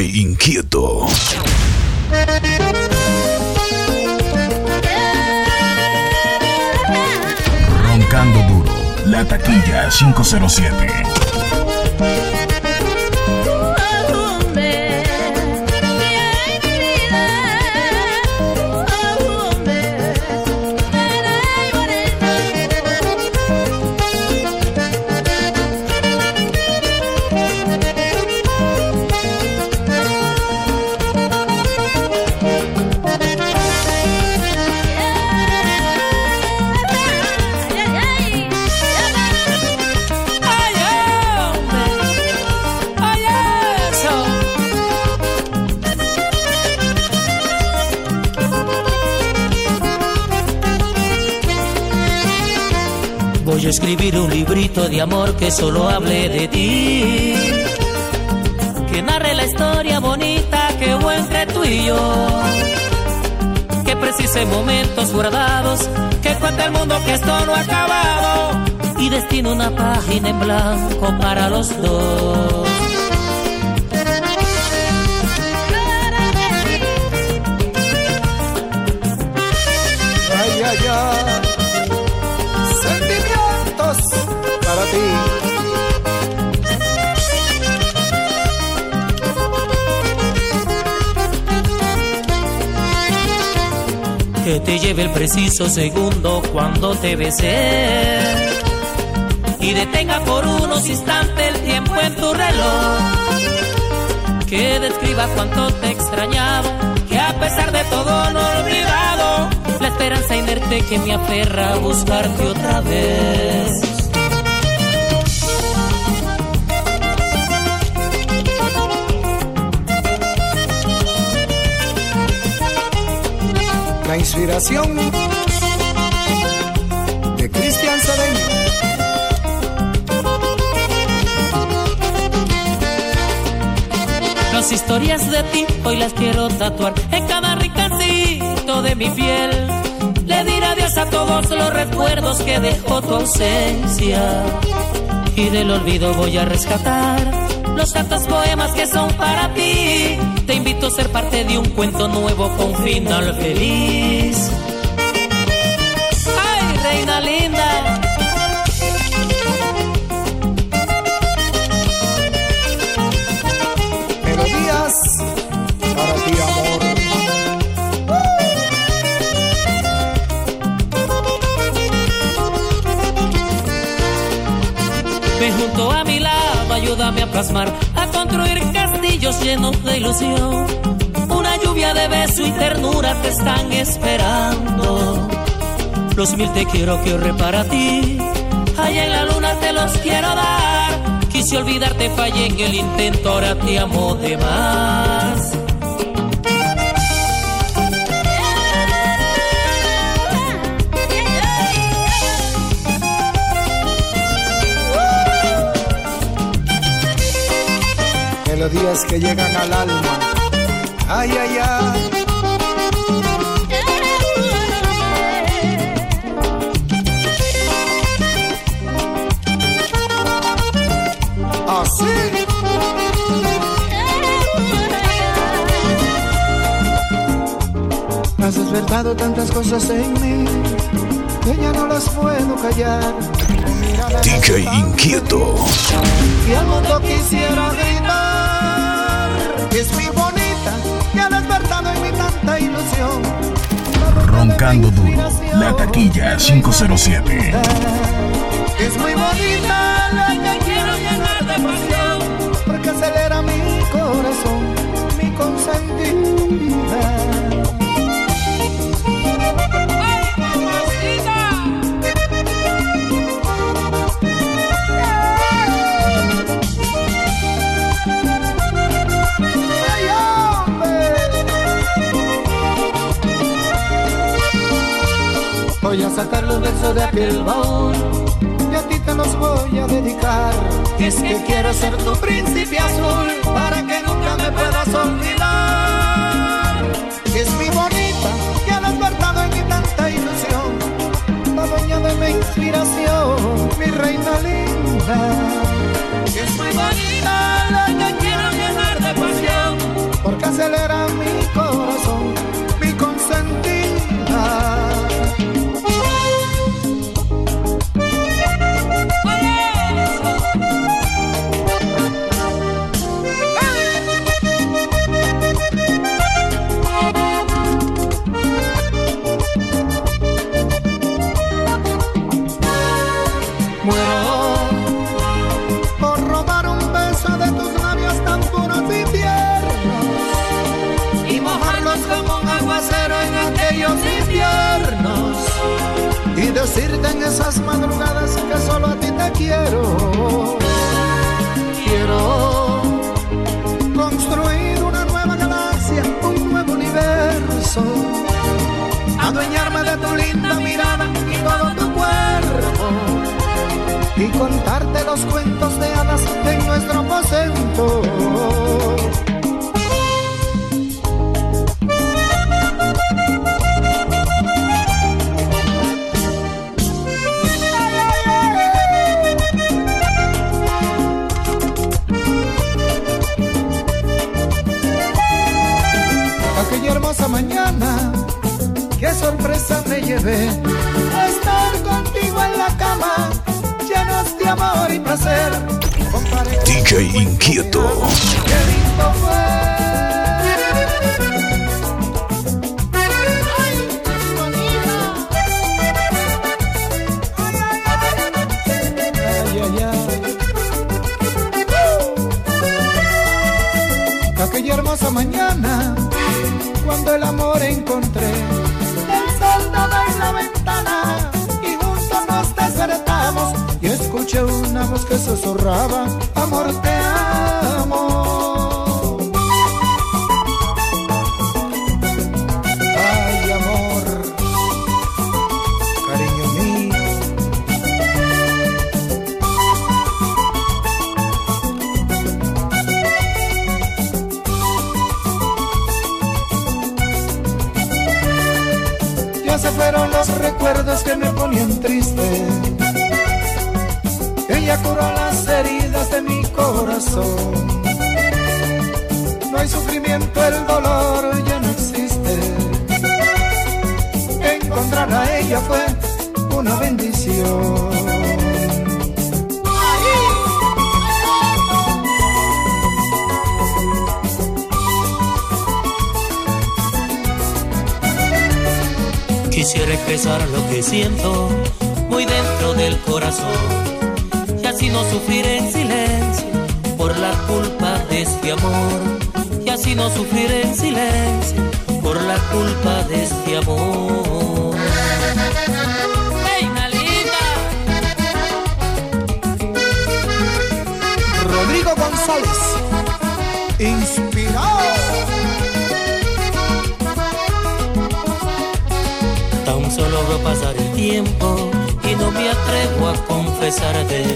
Inquieto. Roncando duro, la taquilla 507. Voy a escribir un librito de amor que solo hable de ti. Que narre la historia bonita que hubo entre tú y yo. Que precise momentos guardados. Que cuente el mundo que esto no ha acabado. Y destine una página en blanco para los dos. Ay, ay, ay. Para ti. Que te lleve el preciso segundo cuando te besé. Y detenga por unos instantes el tiempo en tu reloj. Que describa cuánto te he extrañado. Que a pesar de todo no he olvidado. La esperanza inerte que me aferra a buscarte otra vez. La inspiración de Cristian Cedeño. Las historias de ti hoy las quiero tatuar en cada rincóncito de mi piel. Le diré adiós a todos los recuerdos que dejó tu ausencia. Y del olvido voy a rescatar los tantos poemas que son para ti. Te invito a ser parte de un cuento nuevo con final feliz. ¡Ay, reina linda! Melodías para ti, amor. Ven junto a mi lado, ayúdame a plasmar, llenos de ilusión. Una lluvia de beso y ternura te están esperando. Los mil te quiero que ahorré para ti. Allá en la luna te los quiero dar. Quise olvidarte, fallé en el intento, ahora te amo de más. Melodías que llegan al alma. Ay, ay, ay. Así. Has despertado tantas cosas en mí que ya no las puedo callar. DJ Inquieto. y al mundo quisiera gritar Roncando duro, la taquilla 507. que es muy bonita la que quiero llenar de pasión porque acelera mi corazón mi consentida sacar los versos de aquel baúl y a ti te los voy a dedicar. Es que quiero ser tu príncipe azul para que nunca me puedas olvidar. Es mi bonita que ha despertado en mí tanta ilusión, la dueña de mi inspiración, mi reina linda. Es muy bonita la que quiero llenar de pasión decirte en esas madrugadas que solo a ti te quiero. Quiero construir una nueva galaxia, un nuevo universo. Adueñarme de tu linda mirada y todo tu cuerpo. Y contarte los cuentos de hadas en nuestro aposento. Mañana, qué sorpresa me llevé. Estar contigo en la cama, llenos de amor y placer. DJ Inquieto. Qué lindo fue. aquella hermosa mañana cuando el amor encontré. El sol daba en la ventana y juntos nos despertamos y escuché una voz que susurraba, amor te amo. Fueron los recuerdos que me ponían triste. Ella curó las heridas de mi corazón. No hay sufrimiento, el dolor ya no existe. Encontrar a ella fue una bendición. Quisiera expresar lo que siento muy dentro del corazón. Y así no sufrir en silencio por la culpa de este amor. Y así no sufrir en silencio por la culpa de este amor. Rodrigo González, a confesarte.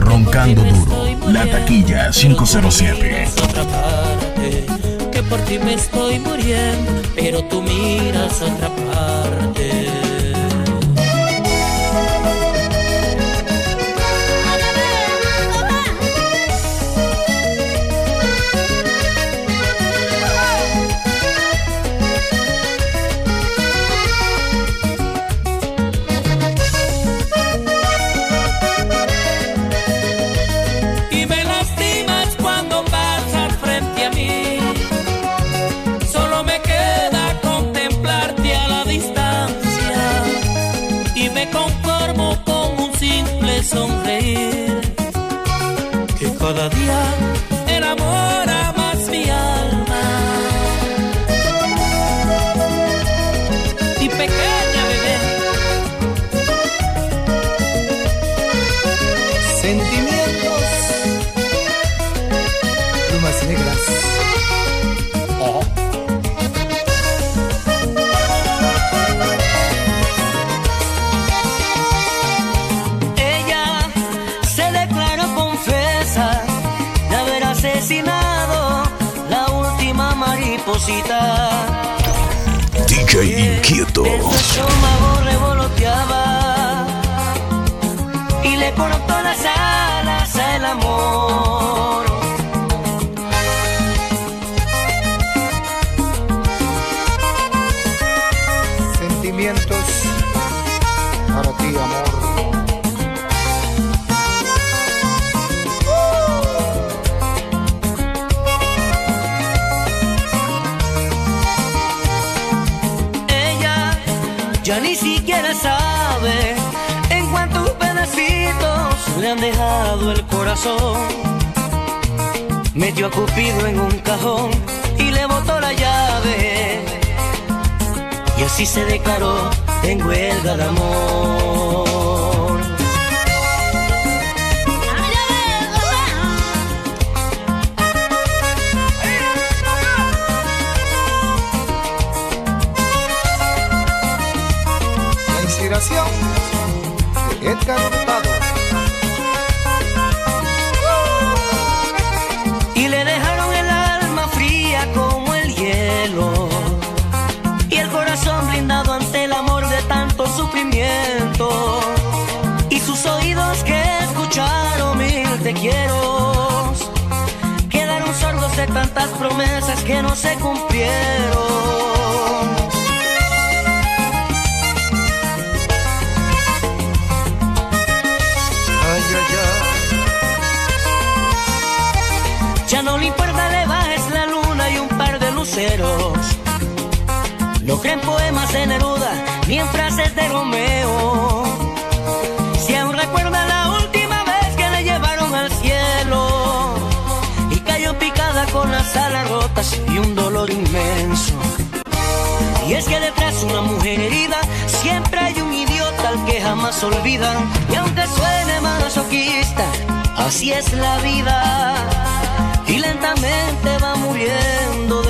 Roncando duro, la taquilla 507. Otra parte, que por ti me estoy muriendo, pero tú miras otra parte. DJ Inquieto. El estómago revoloteaba y le cortó las alas al amor. Sentimientos siquiera sabe en cuántos pedacitos le han dejado el corazón. Metió a Cupido en un cajón y le botó la llave. Y así se declaró en huelga de amor. Edgar. Y le dejaron el alma fría como el hielo. Y el corazón blindado ante el amor de tanto sufrimiento. Y sus oídos que escucharon mil te quiero. Quedaron sordos de tantas promesas que no se cumplieron. No creen poemas de Neruda ni en frases de Romeo. Si aún recuerda la última vez que le llevaron al cielo y cayó picada con las alas rotas y un dolor inmenso. Y es que detrás de una mujer herida siempre hay un idiota al que jamás olvidan. Y aunque suene masoquista, así es la vida y lentamente va muriendo de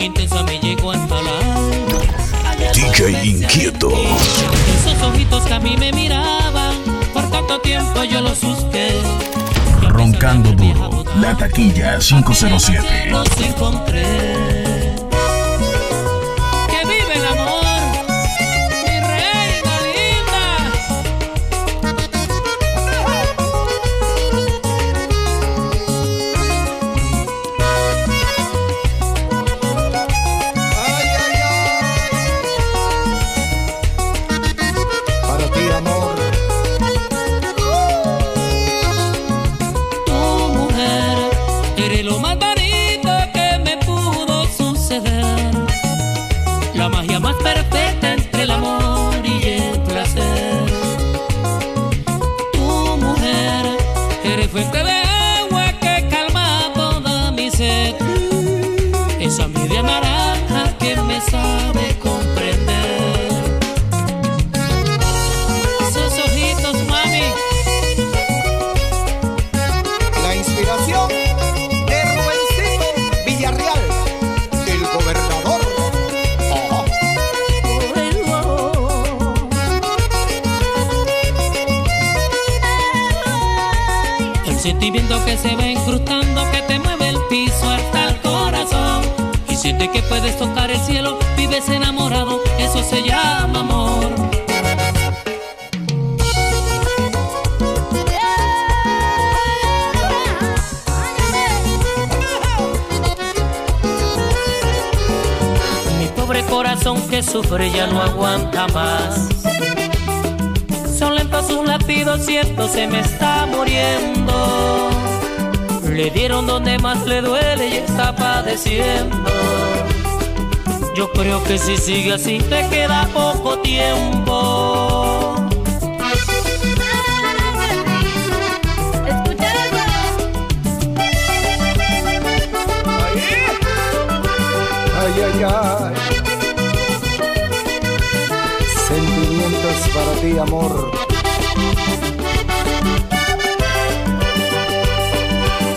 Tan intensa, me llegó hasta la alma. DJ Inquieto. Esos ojitos que a mí me miraban, por tanto tiempo yo los busqué. Roncando duro, la taquilla 507. Los encontré. Sentimiento que se va Siente que puedes tocar el cielo, vives enamorado, eso se llama amor. Mi pobre corazón que sufre ya no aguanta más son lentos sus latidos, cierto, se me está muriendo. Le dieron donde más le duele y está padeciendo. Yo creo que si sigue así te queda poco tiempo. Ay, ay, ay. para ti, amor.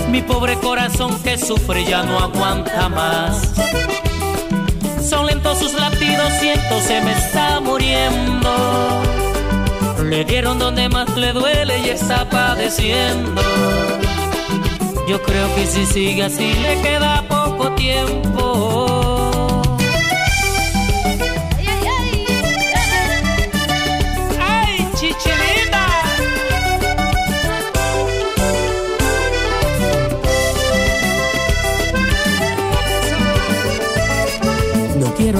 Mi pobre corazón que sufre ya no aguanta más. Son lentos sus latidos, siento se me está muriendo. Le dieron donde más le duele y está padeciendo. Yo creo que si sigue así le queda poco tiempo.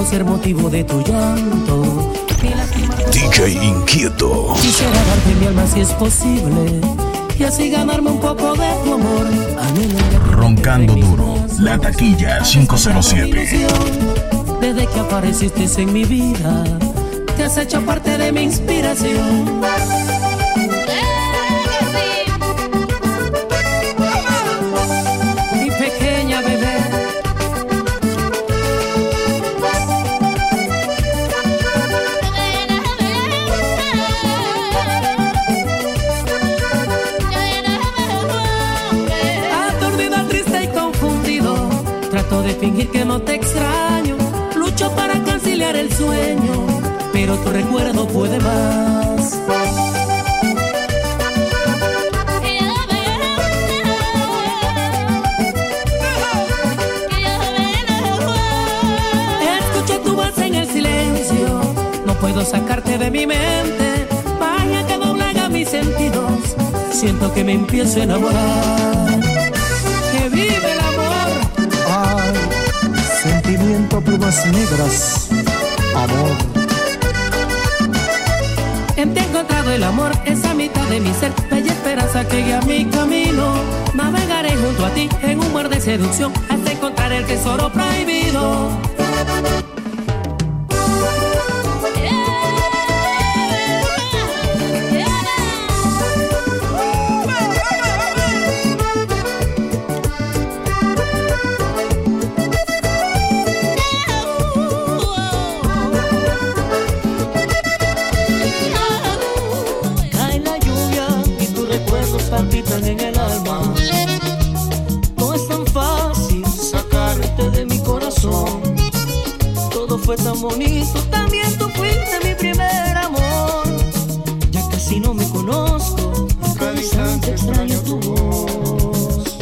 Ser motivo de tu llanto. DJ Inquieto. Quisiera darte mi alma si es posible. Y así ganarme un poco de tu amor. Roncando duro. La taquilla 507. Desde que apareciste en mi vida, te has hecho parte de mi inspiración. Trato de fingir que no te extraño. Lucho para conciliar el sueño, pero tu recuerdo puede más. Escucho tu voz en el silencio, no puedo sacarte de mi mente. Vaya que doblega mis sentidos, siento que me empiezo a enamorar. Sentimiento, plumas negras, amor. En ti he encontrado el amor, esa mitad de mi ser, bella esperanza que guía mi camino. Navegaré junto a ti en un mar de seducción hasta encontrar el tesoro prohibido. Bonito, también tú fuiste mi primer amor. Ya casi no me conozco, cada instante extraño tu voz.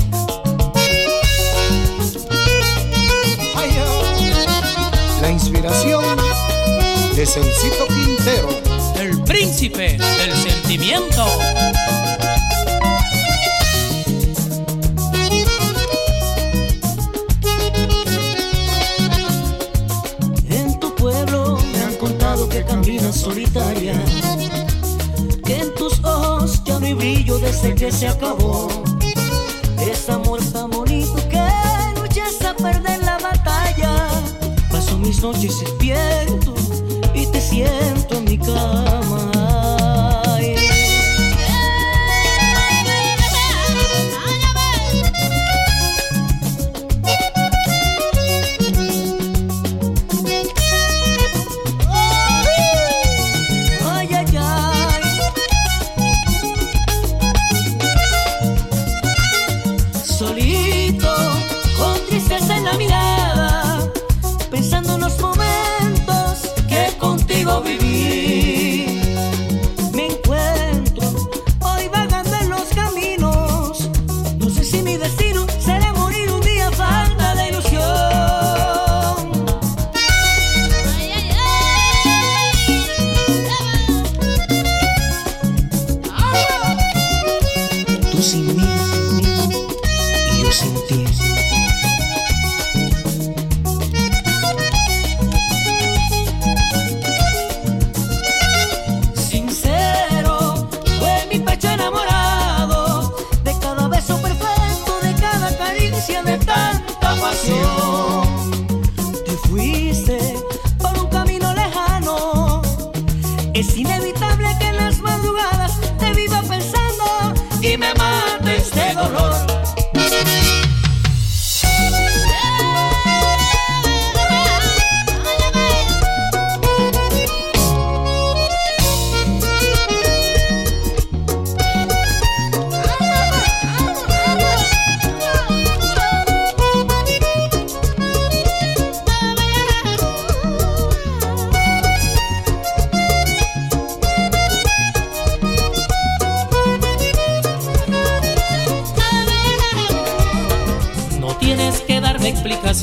La inspiración de Sencito Quintero. El príncipe del sentimiento. Se acabó. Es amor tan bonito que luchas a perder la batalla. Paso mis noches despierto y te siento en mi cama. Tú sin mí,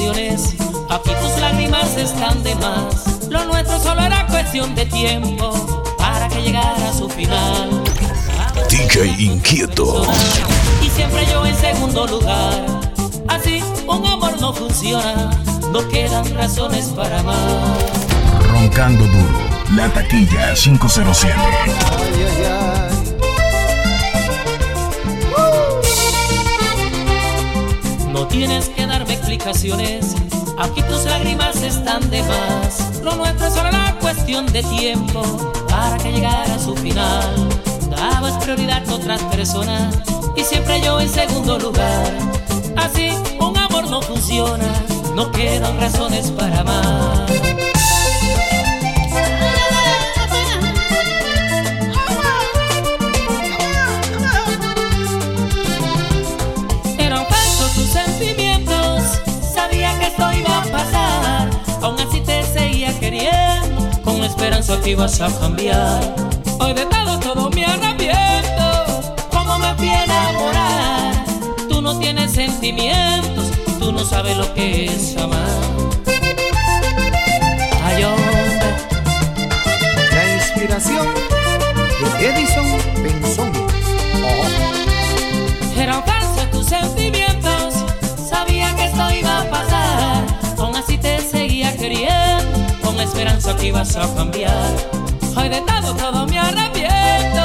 explicaciones, aquí tus lágrimas están de más. Lo nuestro solo era cuestión de tiempo para que llegara a su final. DJ Inquieto. Y siempre yo en segundo lugar. Así un amor no funciona, no quedan razones para más. Roncando duro. La taquilla 507. Ay, ay, ay. No tienes que Aquí tus lágrimas están de más. Lo nuestro es solo la cuestión de tiempo para que llegara a su final. Dabas prioridad a otras personas y siempre yo en segundo lugar. Así un amor no funciona, no quedan razones para amar. Esperanza que a cambiar. Hoy de todo, todo me arrepiento, como me fui a enamorar. Tú no tienes sentimientos, tú no sabes lo que es amar. Ay, hombre. La inspiración de Edison esperanza que ibas a cambiar. Hoy de todo, todo me arrepiento,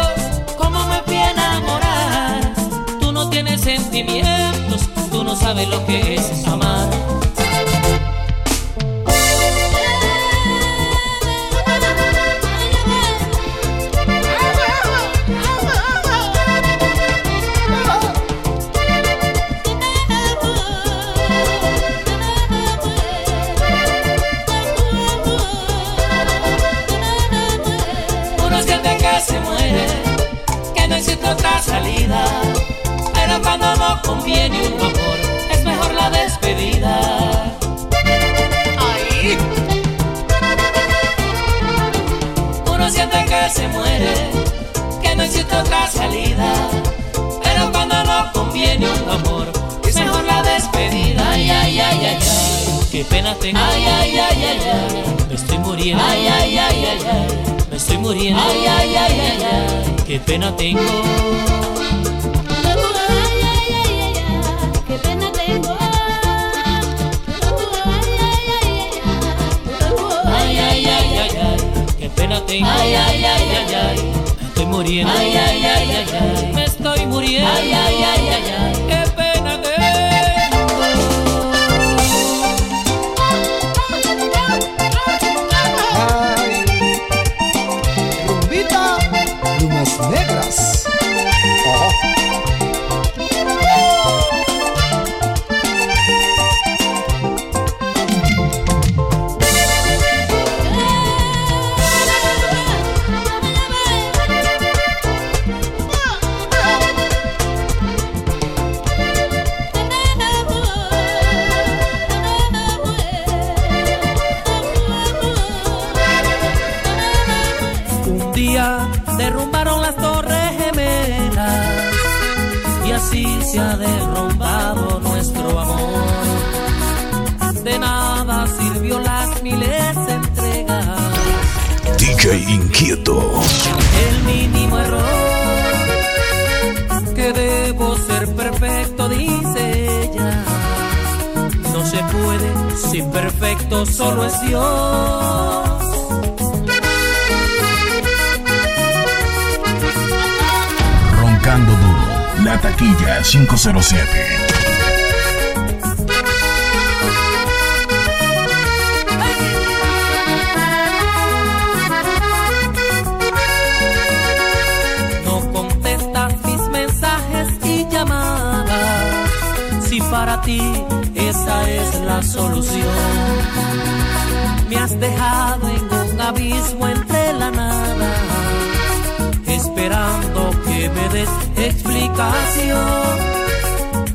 como me fui a enamorar. Tú no tienes sentimientos, tú no sabes lo muriendo. Ay, ay, ay, ay, ay. Me estoy muriendo. Ay, ay, ay, ay, ay. Qué pena tengo. Qué pena tengo. Ay, ay, ay, ay, ay. Qué pena tengo. Ay, ay, ay, ay, ay. Me estoy muriendo. Ay, ay, ay, ay, ay. Me estoy muriendo. Ay, ay, ay, ay, ay. Inquieto. el mínimo error. Que debo ser perfecto, dice ella. No se puede, si perfecto solo es Dios. Roncando duro. La taquilla 507. Ti esa es la solución, me has dejado en un abismo entre la nada, esperando que me des explicación.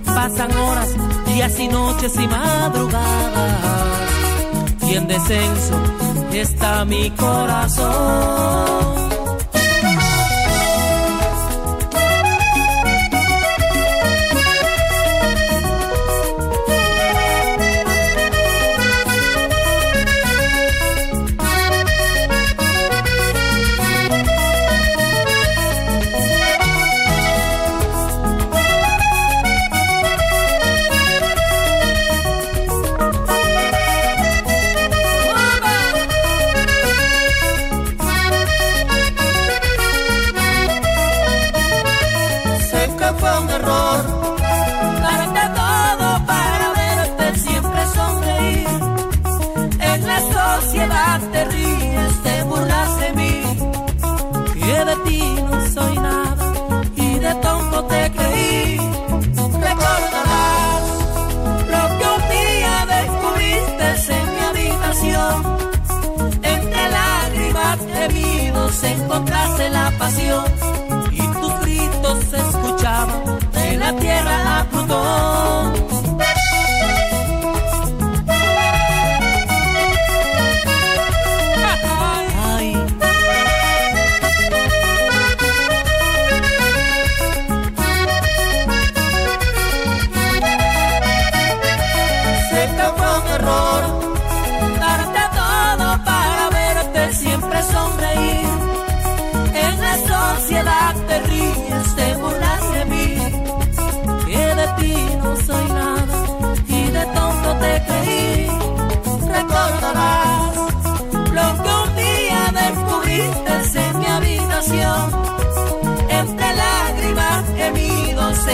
Pasan horas, días y noches y madrugadas, y en descenso está mi corazón.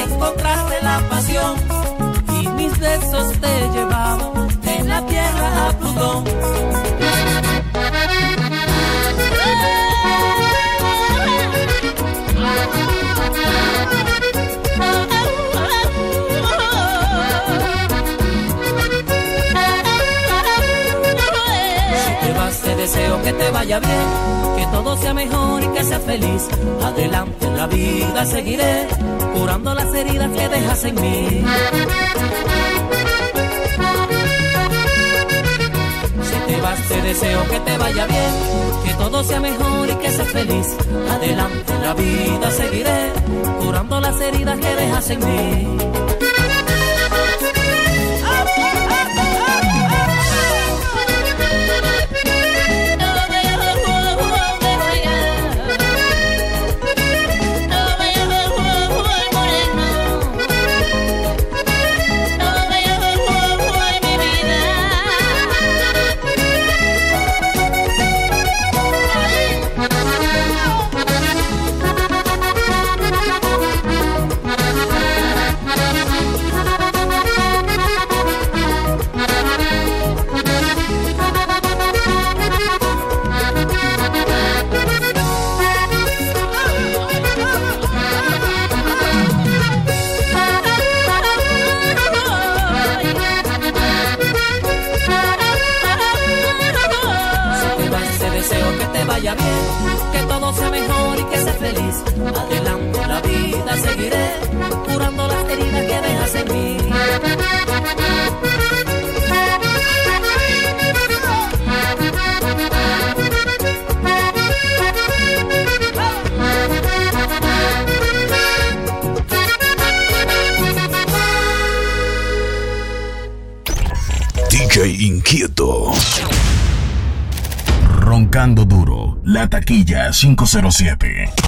encontraste la pasión y mis besos te llevaban de la tierra a Plutón. Que te vaya bien, que todo sea mejor y que seas feliz. Adelante en la vida seguiré, curando las heridas que dejas en mí. Si te vas te deseo que te vaya bien, que todo sea mejor y que seas feliz. Adelante en la vida seguiré, curando las heridas que dejas en mí. 507.